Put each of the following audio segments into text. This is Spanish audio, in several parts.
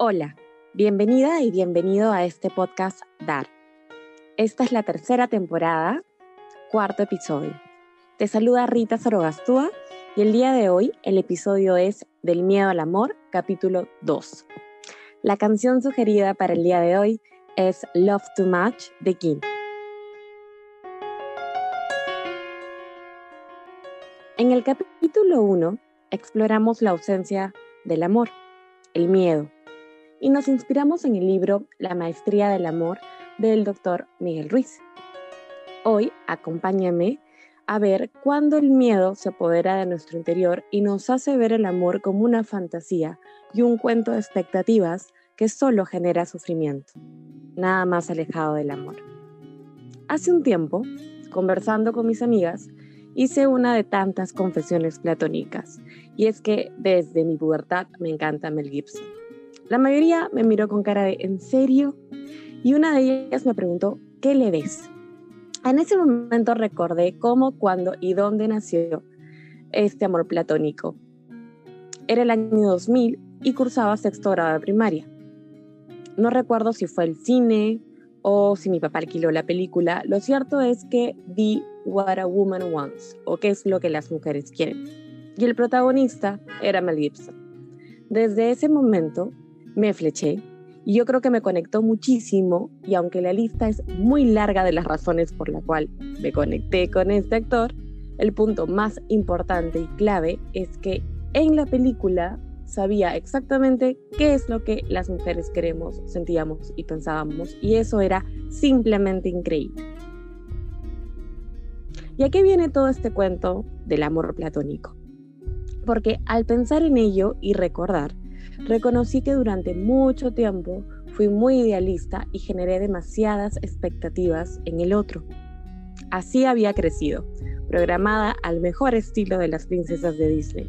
Hola, bienvenida y bienvenido a este podcast Dar. Esta es la tercera temporada, cuarto episodio. Te saluda Rita Sorogastúa y el día de hoy el episodio es Del miedo al amor, capítulo 2. La canción sugerida para el día de hoy es Love Too Much de King. En el capítulo 1 exploramos la ausencia del amor, el miedo, y nos inspiramos en el libro La Maestría del Amor del doctor Miguel Ruiz. Hoy acompáñame a ver cuándo el miedo se apodera de nuestro interior y nos hace ver el amor como una fantasía y un cuento de expectativas que solo genera sufrimiento, nada más alejado del amor. Hace un tiempo, conversando con mis amigas, hice una de tantas confesiones platónicas, y es que desde mi pubertad me encanta Mel Gibson. La mayoría me miró con cara de ¿en serio? Y una de ellas me preguntó, ¿qué le ves? En ese momento recordé cómo, cuándo y dónde nació este amor platónico. Era el año 2000 y cursaba sexto grado de primaria. No recuerdo si fue el cine o si mi papá alquiló la película. Lo cierto es que vi What a Woman Wants o qué es lo que las mujeres quieren. Y el protagonista era Mel Gibson. Desde ese momento me fleché y yo creo que me conectó muchísimo y aunque la lista es muy larga de las razones por la cual me conecté con este actor, el punto más importante y clave es que en la película sabía exactamente qué es lo que las mujeres queremos, sentíamos y pensábamos y eso era simplemente increíble. ¿Y a qué viene todo este cuento del amor platónico? Porque al pensar en ello y recordar, reconocí que durante mucho tiempo fui muy idealista y generé demasiadas expectativas en el otro. Así había crecido, programada al mejor estilo de las princesas de Disney.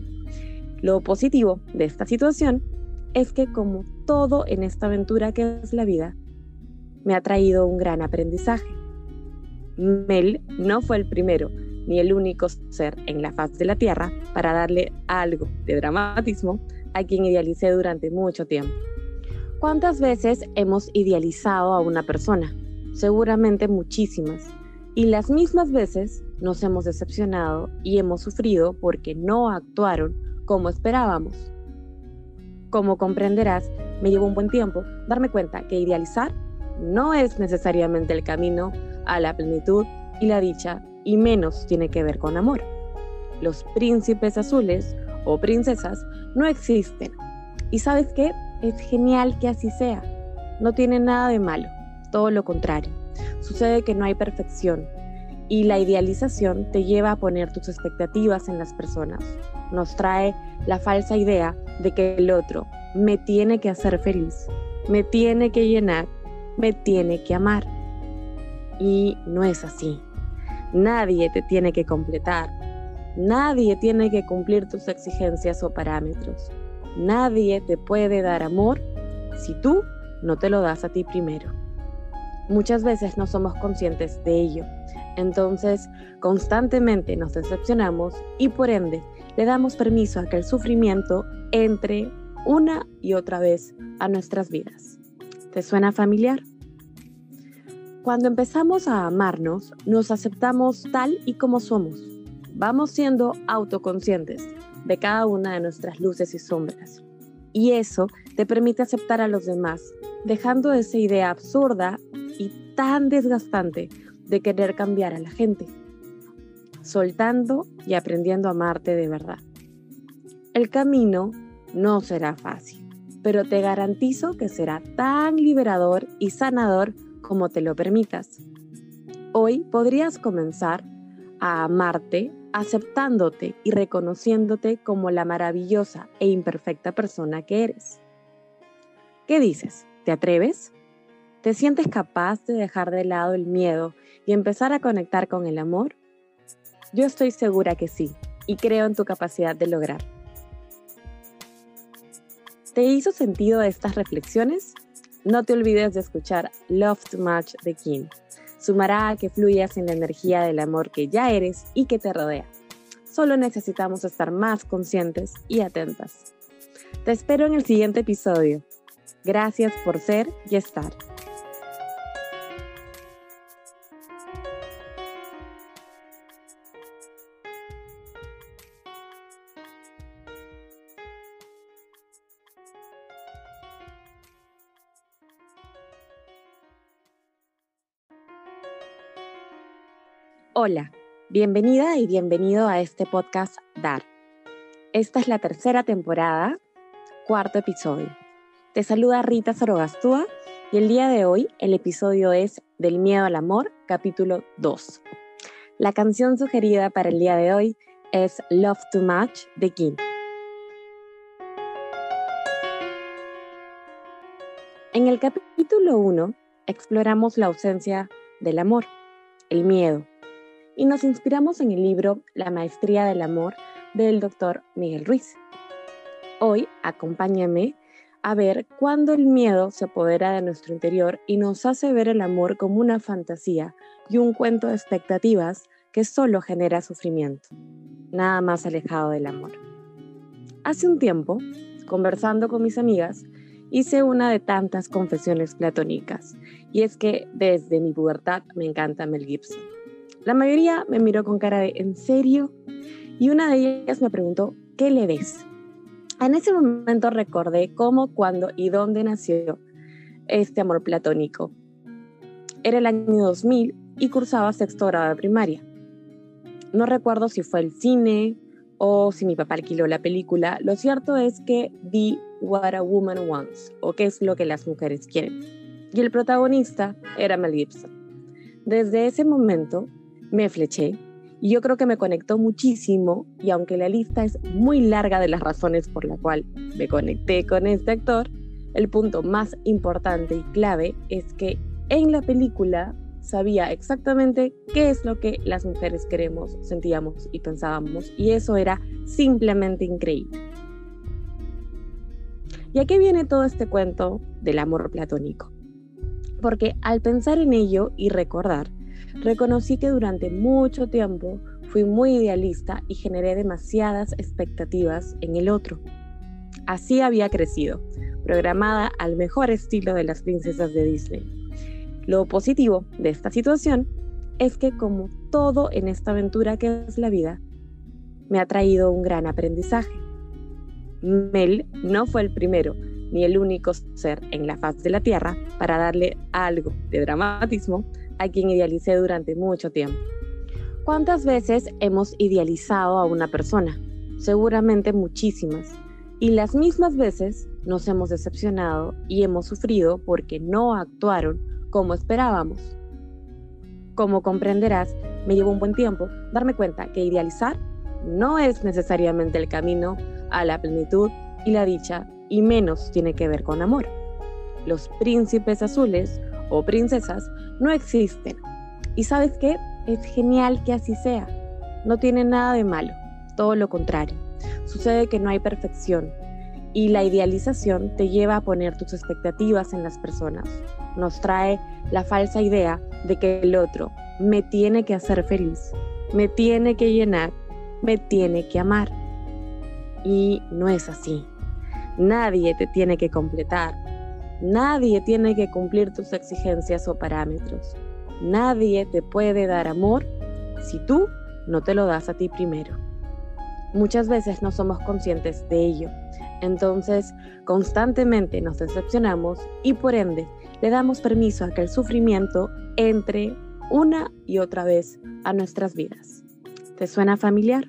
Lo positivo de esta situación es que como todo en esta aventura que es la vida, me ha traído un gran aprendizaje. Mel no fue el primero ni el único ser en la faz de la Tierra para darle algo de dramatismo a quien idealicé durante mucho tiempo. ¿Cuántas veces hemos idealizado a una persona? Seguramente muchísimas. Y las mismas veces nos hemos decepcionado y hemos sufrido porque no actuaron como esperábamos. Como comprenderás, me llevó un buen tiempo darme cuenta que idealizar no es necesariamente el camino a la plenitud y la dicha, y menos tiene que ver con amor. Los príncipes azules o princesas no existen. ¿Y sabes qué? Es genial que así sea. No tiene nada de malo, todo lo contrario. Sucede que no hay perfección y la idealización te lleva a poner tus expectativas en las personas. Nos trae la falsa idea de que el otro me tiene que hacer feliz, me tiene que llenar, me tiene que amar. Y no es así. Nadie te tiene que completar, Nadie tiene que cumplir tus exigencias o parámetros. Nadie te puede dar amor si tú no te lo das a ti primero. Muchas veces no somos conscientes de ello. Entonces, constantemente nos decepcionamos y por ende le damos permiso a que el sufrimiento entre una y otra vez a nuestras vidas. ¿Te suena familiar? Cuando empezamos a amarnos, nos aceptamos tal y como somos vamos siendo autoconscientes de cada una de nuestras luces y sombras. Y eso te permite aceptar a los demás, dejando esa idea absurda y tan desgastante de querer cambiar a la gente, soltando y aprendiendo a amarte de verdad. El camino no será fácil, pero te garantizo que será tan liberador y sanador como te lo permitas. Hoy podrías comenzar a amarte aceptándote y reconociéndote como la maravillosa e imperfecta persona que eres. ¿Qué dices? ¿Te atreves? ¿Te sientes capaz de dejar de lado el miedo y empezar a conectar con el amor? Yo estoy segura que sí y creo en tu capacidad de lograr. ¿Te hizo sentido estas reflexiones? No te olvides de escuchar Love Too Much de King sumará a que fluyas en la energía del amor que ya eres y que te rodea. Solo necesitamos estar más conscientes y atentas. Te espero en el siguiente episodio. Gracias por ser y estar. Hola, bienvenida y bienvenido a este podcast Dar. Esta es la tercera temporada, cuarto episodio. Te saluda Rita Sorogastúa y el día de hoy el episodio es Del miedo al amor, capítulo 2. La canción sugerida para el día de hoy es Love Too Much de Kim. En el capítulo 1 exploramos la ausencia del amor, el miedo, y nos inspiramos en el libro La Maestría del Amor del doctor Miguel Ruiz. Hoy acompáñame a ver cuándo el miedo se apodera de nuestro interior y nos hace ver el amor como una fantasía y un cuento de expectativas que solo genera sufrimiento, nada más alejado del amor. Hace un tiempo, conversando con mis amigas, hice una de tantas confesiones platónicas, y es que desde mi pubertad me encanta Mel Gibson. La mayoría me miró con cara de ¿en serio? Y una de ellas me preguntó, ¿qué le ves? En ese momento recordé cómo, cuándo y dónde nació este amor platónico. Era el año 2000 y cursaba sexto grado de primaria. No recuerdo si fue el cine o si mi papá alquiló la película. Lo cierto es que vi What a Woman Wants o qué es lo que las mujeres quieren. Y el protagonista era Mel Gibson. Desde ese momento me fleché y yo creo que me conectó muchísimo y aunque la lista es muy larga de las razones por la cual me conecté con este actor, el punto más importante y clave es que en la película sabía exactamente qué es lo que las mujeres queremos, sentíamos y pensábamos y eso era simplemente increíble. ¿Y a qué viene todo este cuento del amor platónico? Porque al pensar en ello y recordar, Reconocí que durante mucho tiempo fui muy idealista y generé demasiadas expectativas en el otro. Así había crecido, programada al mejor estilo de las princesas de Disney. Lo positivo de esta situación es que como todo en esta aventura que es la vida, me ha traído un gran aprendizaje. Mel no fue el primero ni el único ser en la faz de la Tierra para darle algo de dramatismo a quien idealicé durante mucho tiempo. ¿Cuántas veces hemos idealizado a una persona? Seguramente muchísimas. Y las mismas veces nos hemos decepcionado y hemos sufrido porque no actuaron como esperábamos. Como comprenderás, me llevó un buen tiempo darme cuenta que idealizar no es necesariamente el camino a la plenitud y la dicha, y menos tiene que ver con amor. Los príncipes azules o princesas no existen. Y sabes qué? Es genial que así sea. No tiene nada de malo, todo lo contrario. Sucede que no hay perfección y la idealización te lleva a poner tus expectativas en las personas. Nos trae la falsa idea de que el otro me tiene que hacer feliz, me tiene que llenar, me tiene que amar. Y no es así. Nadie te tiene que completar, Nadie tiene que cumplir tus exigencias o parámetros. Nadie te puede dar amor si tú no te lo das a ti primero. Muchas veces no somos conscientes de ello. Entonces, constantemente nos decepcionamos y por ende le damos permiso a que el sufrimiento entre una y otra vez a nuestras vidas. ¿Te suena familiar?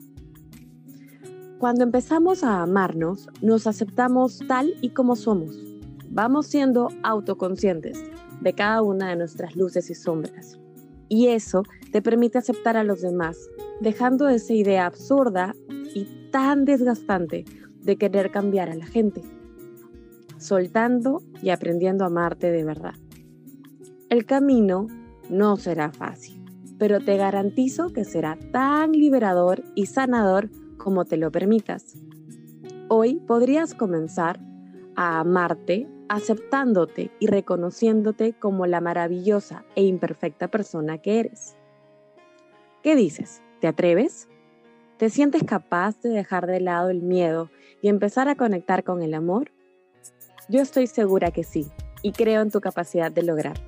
Cuando empezamos a amarnos, nos aceptamos tal y como somos vamos siendo autoconscientes de cada una de nuestras luces y sombras. Y eso te permite aceptar a los demás, dejando esa idea absurda y tan desgastante de querer cambiar a la gente, soltando y aprendiendo a amarte de verdad. El camino no será fácil, pero te garantizo que será tan liberador y sanador como te lo permitas. Hoy podrías comenzar a amarte aceptándote y reconociéndote como la maravillosa e imperfecta persona que eres. ¿Qué dices? ¿Te atreves? ¿Te sientes capaz de dejar de lado el miedo y empezar a conectar con el amor? Yo estoy segura que sí, y creo en tu capacidad de lograr.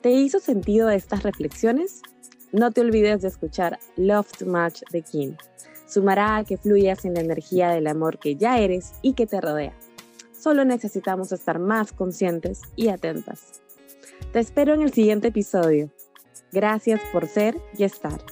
¿Te hizo sentido estas reflexiones? No te olvides de escuchar Love to Match de Kim. Sumará a que fluyas en la energía del amor que ya eres y que te rodea. Solo necesitamos estar más conscientes y atentas. Te espero en el siguiente episodio. Gracias por ser y estar.